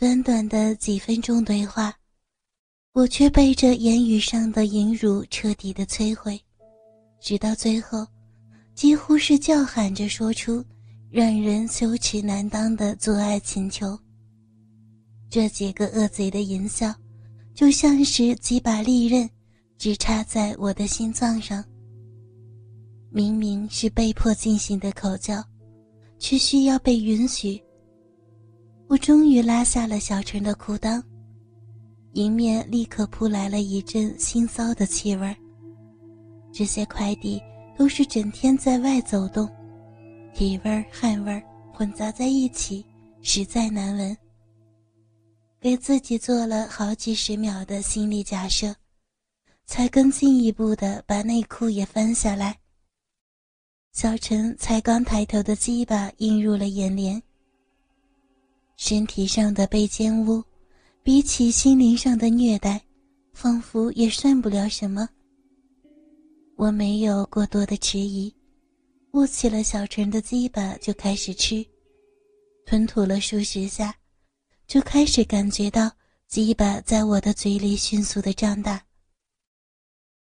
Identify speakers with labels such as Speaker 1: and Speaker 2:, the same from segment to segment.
Speaker 1: 短短的几分钟对话，我却被这言语上的淫辱彻底的摧毁，直到最后，几乎是叫喊着说出让人羞耻难当的做爱请求。这几个恶贼的淫笑，就像是几把利刃，直插在我的心脏上。明明是被迫进行的口交，却需要被允许。我终于拉下了小陈的裤裆，迎面立刻扑来了一阵腥臊的气味这些快递都是整天在外走动，体味汗味混杂在一起，实在难闻。给自己做了好几十秒的心理假设，才更进一步的把内裤也翻下来。小陈才刚抬头的鸡巴映入了眼帘。身体上的被奸污，比起心灵上的虐待，仿佛也算不了什么。我没有过多的迟疑，握起了小陈的鸡巴就开始吃，吞吐了数十下，就开始感觉到鸡巴在我的嘴里迅速的胀大。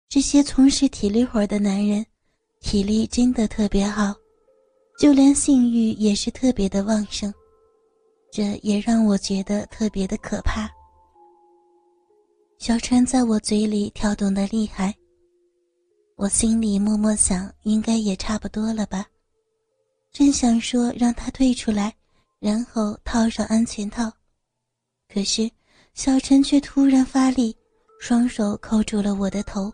Speaker 1: 这些从事体力活的男人，体力真的特别好，就连性欲也是特别的旺盛。这也让我觉得特别的可怕。小陈在我嘴里跳动的厉害，我心里默默想，应该也差不多了吧。正想说让他退出来，然后套上安全套，可是小陈却突然发力，双手扣住了我的头，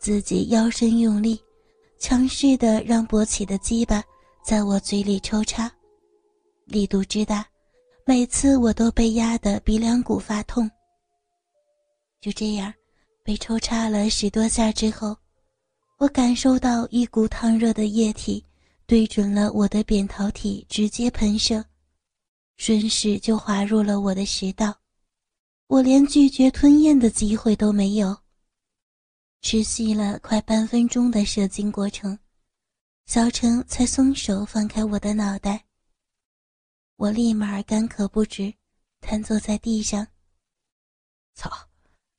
Speaker 1: 自己腰身用力，强势的让勃起的鸡巴在我嘴里抽插，力度之大。每次我都被压得鼻梁骨发痛。就这样，被抽插了十多下之后，我感受到一股烫热的液体对准了我的扁桃体，直接喷射，顺势就滑入了我的食道。我连拒绝吞咽的机会都没有。持续了快半分钟的射精过程，小陈才松手放开我的脑袋。我立马干咳不止，瘫坐在地上。
Speaker 2: 操，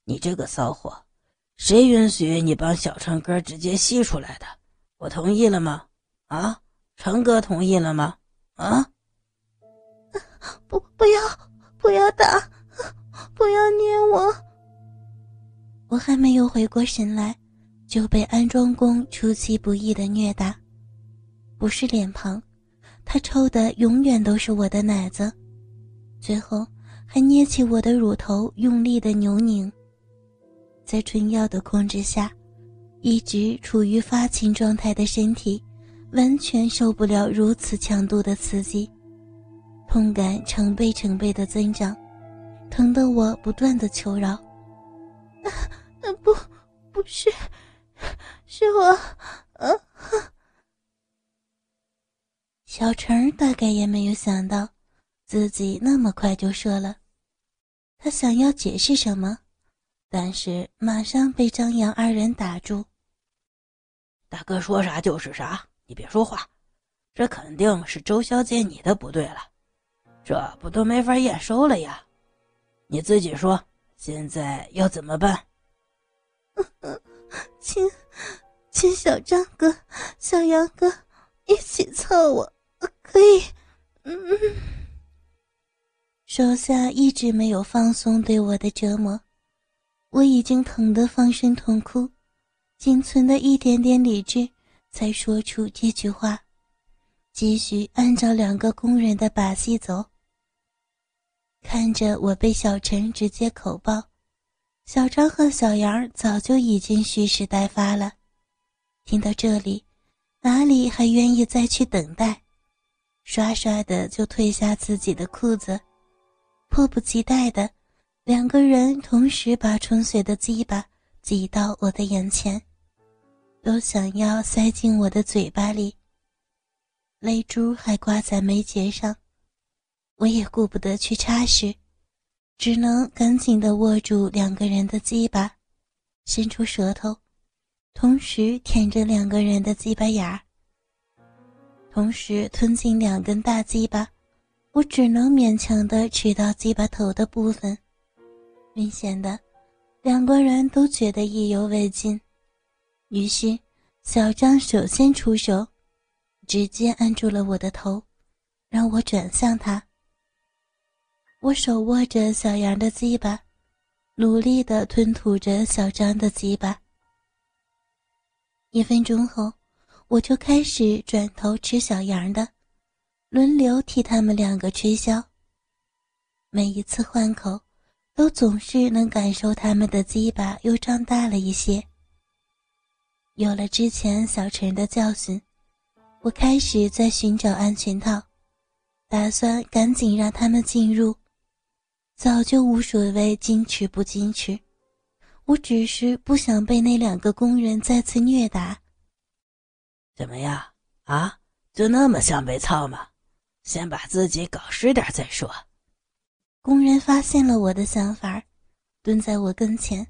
Speaker 2: 你这个骚货，谁允许你帮小成哥直接吸出来的？我同意了吗？啊，成哥同意了吗？啊！
Speaker 1: 不，不要，不要打，不要捏我！我还没有回过神来，就被安装工出其不意的虐打，不是脸庞。他抽的永远都是我的奶子，最后还捏起我的乳头，用力的扭拧。在春药的控制下，一直处于发情状态的身体，完全受不了如此强度的刺激，痛感成倍成倍的增长，疼得我不断的求饶：“啊，不，不是，是我，啊。”小陈大概也没有想到，自己那么快就射了。他想要解释什么，但是马上被张扬二人打住。
Speaker 2: 大哥说啥就是啥，你别说话。这肯定是周小姐你的不对了，这不都没法验收了呀？你自己说，现在要怎么办？
Speaker 1: 亲，亲小张哥、小杨哥一起凑我。可以，嗯，手下一直没有放松对我的折磨，我已经疼得放声痛哭，仅存的一点点理智才说出这句话，继续按照两个工人的把戏走。看着我被小陈直接口爆，小张和小杨早就已经蓄势待发了，听到这里，哪里还愿意再去等待？唰唰的就褪下自己的裤子，迫不及待的，两个人同时把纯水的鸡巴挤到我的眼前，都想要塞进我的嘴巴里。泪珠还挂在眉睫上，我也顾不得去擦拭，只能赶紧的握住两个人的鸡巴，伸出舌头，同时舔着两个人的鸡巴眼儿。同时吞进两根大鸡巴，我只能勉强的吃到鸡巴头的部分。明显的，两个人都觉得意犹未尽，于是小张首先出手，直接按住了我的头，让我转向他。我手握着小杨的鸡巴，努力的吞吐着小张的鸡巴。一分钟后，我就开始转头吃小羊的，轮流替他们两个吹箫。每一次换口。都总是能感受他们的鸡巴又长大了一些。有了之前小陈的教训，我开始在寻找安全套，打算赶紧让他们进入。早就无所谓矜持不矜持，我只是不想被那两个工人再次虐打。
Speaker 2: 怎么样啊？就那么想被操吗？先把自己搞湿点再说。
Speaker 1: 工人发现了我的想法，蹲在我跟前，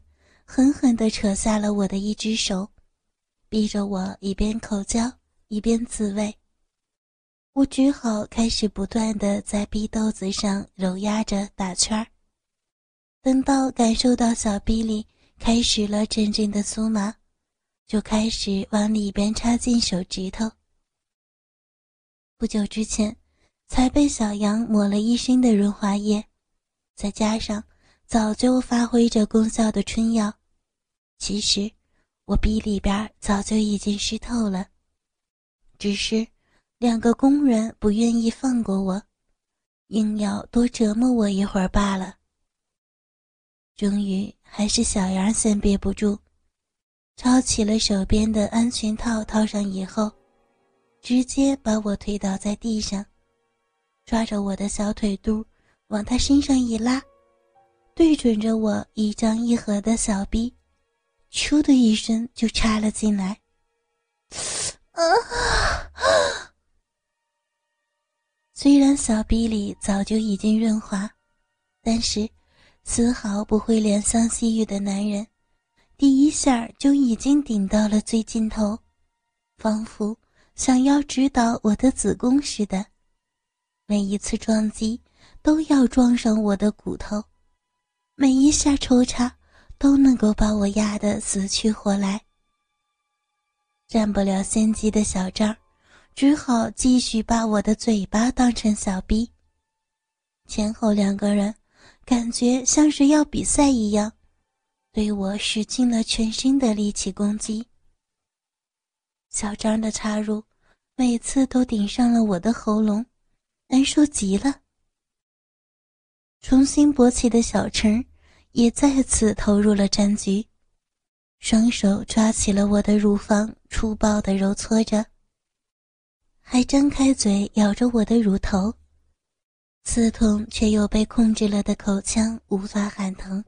Speaker 1: 狠狠地扯下了我的一只手，逼着我一边口交一边自慰。我只好开始不断地在逼豆子上揉压着打圈儿。等到感受到小臂里开始了阵阵的酥麻，就开始往里边插进手指头。不久之前，才被小羊抹了一身的润滑液。再加上早就发挥着功效的春药，其实我鼻里边早就已经湿透了，只是两个工人不愿意放过我，硬要多折磨我一会儿罢了。终于还是小羊先憋不住，抄起了手边的安全套，套上以后，直接把我推倒在地上，抓着我的小腿肚。往他身上一拉，对准着我一张一合的小臂，咻的一声就插了进来。啊！虽然小臂里早就已经润滑，但是丝毫不会怜香惜玉的男人，第一下就已经顶到了最尽头，仿佛想要直捣我的子宫似的。每一次撞击。都要撞上我的骨头，每一下抽插都能够把我压得死去活来。占不了先机的小张，只好继续把我的嘴巴当成小逼。前后两个人感觉像是要比赛一样，对我使尽了全身的力气攻击。小张的插入每次都顶上了我的喉咙，难受极了。重新勃起的小陈也再次投入了战局，双手抓起了我的乳房，粗暴的揉搓着，还张开嘴咬着我的乳头，刺痛却又被控制了的口腔无法喊疼，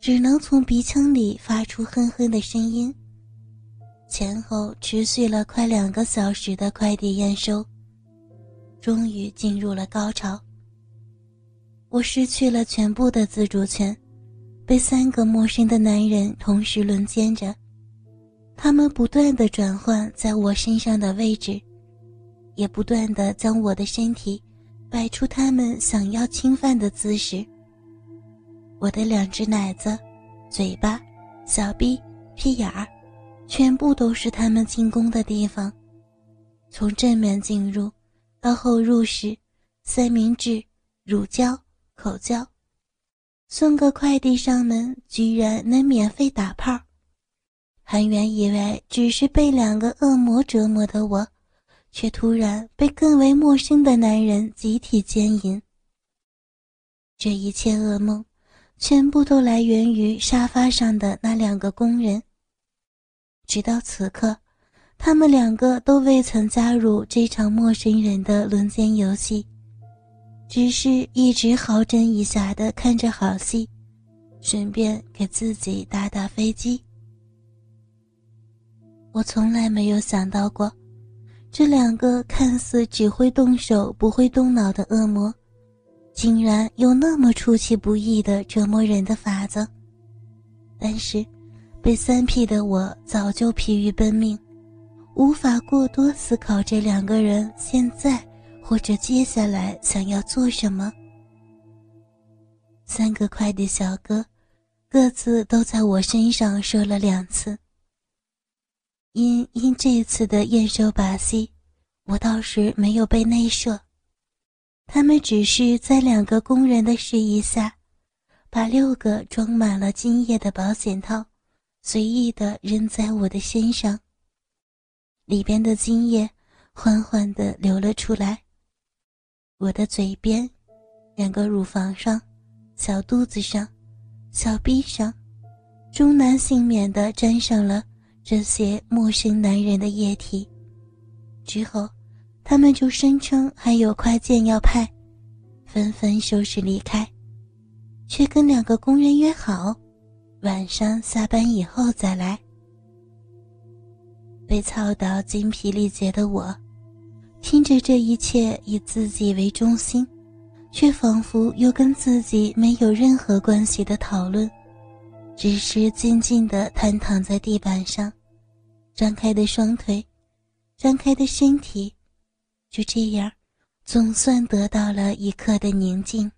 Speaker 1: 只能从鼻腔里发出哼哼的声音。前后持续了快两个小时的快递验收，终于进入了高潮。我失去了全部的自主权，被三个陌生的男人同时轮奸着，他们不断的转换在我身上的位置，也不断的将我的身体摆出他们想要侵犯的姿势。我的两只奶子、嘴巴、小臂、屁眼儿，全部都是他们进攻的地方，从正面进入，到后入时，三明治、乳胶。口交，送个快递上门，居然能免费打炮。韩元以为只是被两个恶魔折磨的我，却突然被更为陌生的男人集体奸淫。这一切噩梦，全部都来源于沙发上的那两个工人。直到此刻，他们两个都未曾加入这场陌生人的轮奸游戏。只是一直好整以暇的看着好戏，顺便给自己打打飞机。我从来没有想到过，这两个看似只会动手不会动脑的恶魔，竟然有那么出其不意的折磨人的法子。但是，被三 P 的我早就疲于奔命，无法过多思考这两个人现在。或者接下来想要做什么。三个快递小哥，各自都在我身上射了两次。因因这次的验收把戏，我倒是没有被内射。他们只是在两个工人的示意下，把六个装满了精液的保险套随意的扔在我的身上。里边的精液缓缓的流了出来。我的嘴边、两个乳房上、小肚子上、小臂上，终难幸免的沾上了这些陌生男人的液体。之后。他们就声称还有快件要派，纷纷收拾离开，却跟两个工人约好，晚上下班以后再来。被操到精疲力竭的我，听着这一切以自己为中心，却仿佛又跟自己没有任何关系的讨论，只是静静地瘫躺在地板上，张开的双腿，张开的身体。就这样，总算得到了一刻的宁静。